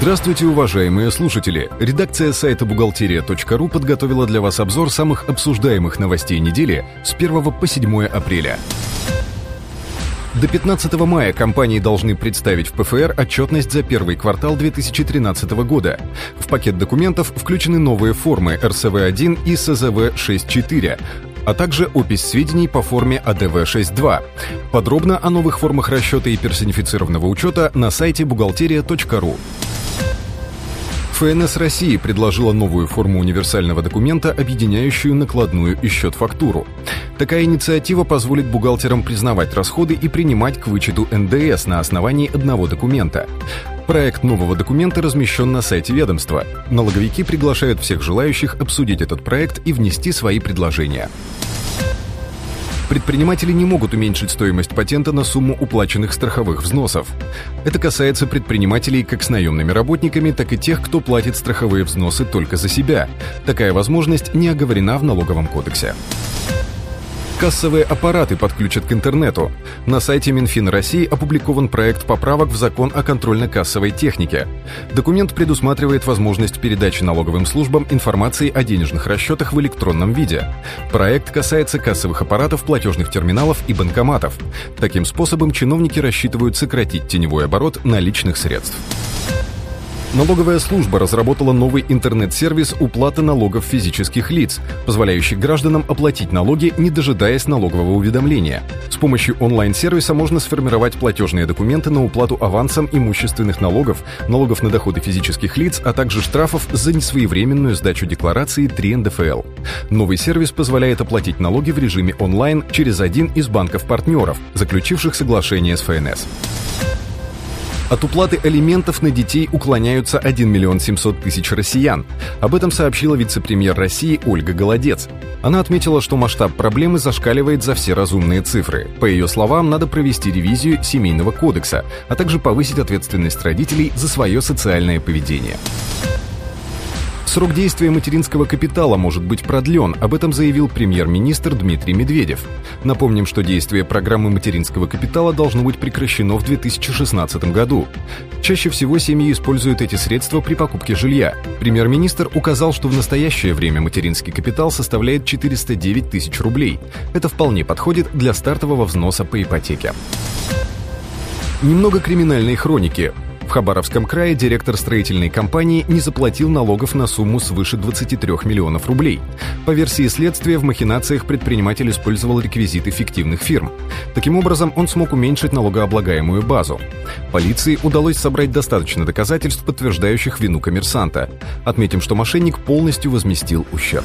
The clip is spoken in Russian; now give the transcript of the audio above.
Здравствуйте, уважаемые слушатели! Редакция сайта бухгалтерия.ру подготовила для вас обзор самых обсуждаемых новостей недели с 1 по 7 апреля. До 15 мая компании должны представить в ПФР отчетность за первый квартал 2013 года. В пакет документов включены новые формы РСВ-1 и СЗВ-6.4, а также опись сведений по форме АДВ-6.2. Подробно о новых формах расчета и персонифицированного учета на сайте бухгалтерия.ру. ФНС России предложила новую форму универсального документа, объединяющую накладную и счет-фактуру. Такая инициатива позволит бухгалтерам признавать расходы и принимать к вычету НДС на основании одного документа. Проект нового документа размещен на сайте ведомства. Налоговики приглашают всех желающих обсудить этот проект и внести свои предложения. Предприниматели не могут уменьшить стоимость патента на сумму уплаченных страховых взносов. Это касается предпринимателей как с наемными работниками, так и тех, кто платит страховые взносы только за себя. Такая возможность не оговорена в налоговом кодексе. Кассовые аппараты подключат к интернету. На сайте Минфин России опубликован проект поправок в закон о контрольно-кассовой технике. Документ предусматривает возможность передачи налоговым службам информации о денежных расчетах в электронном виде. Проект касается кассовых аппаратов, платежных терминалов и банкоматов. Таким способом чиновники рассчитывают сократить теневой оборот наличных средств. Налоговая служба разработала новый интернет-сервис уплаты налогов физических лиц, позволяющий гражданам оплатить налоги, не дожидаясь налогового уведомления. С помощью онлайн-сервиса можно сформировать платежные документы на уплату авансом имущественных налогов, налогов на доходы физических лиц, а также штрафов за несвоевременную сдачу декларации 3 НДФЛ. Новый сервис позволяет оплатить налоги в режиме онлайн через один из банков-партнеров, заключивших соглашение с ФНС. От уплаты алиментов на детей уклоняются 1 миллион 700 тысяч россиян. Об этом сообщила вице-премьер России Ольга Голодец. Она отметила, что масштаб проблемы зашкаливает за все разумные цифры. По ее словам, надо провести ревизию семейного кодекса, а также повысить ответственность родителей за свое социальное поведение. Срок действия материнского капитала может быть продлен, об этом заявил премьер-министр Дмитрий Медведев. Напомним, что действие программы материнского капитала должно быть прекращено в 2016 году. Чаще всего семьи используют эти средства при покупке жилья. Премьер-министр указал, что в настоящее время материнский капитал составляет 409 тысяч рублей. Это вполне подходит для стартового взноса по ипотеке. Немного криминальной хроники. В Хабаровском крае директор строительной компании не заплатил налогов на сумму свыше 23 миллионов рублей. По версии следствия, в махинациях предприниматель использовал реквизиты фиктивных фирм. Таким образом, он смог уменьшить налогооблагаемую базу. Полиции удалось собрать достаточно доказательств, подтверждающих вину коммерсанта. Отметим, что мошенник полностью возместил ущерб.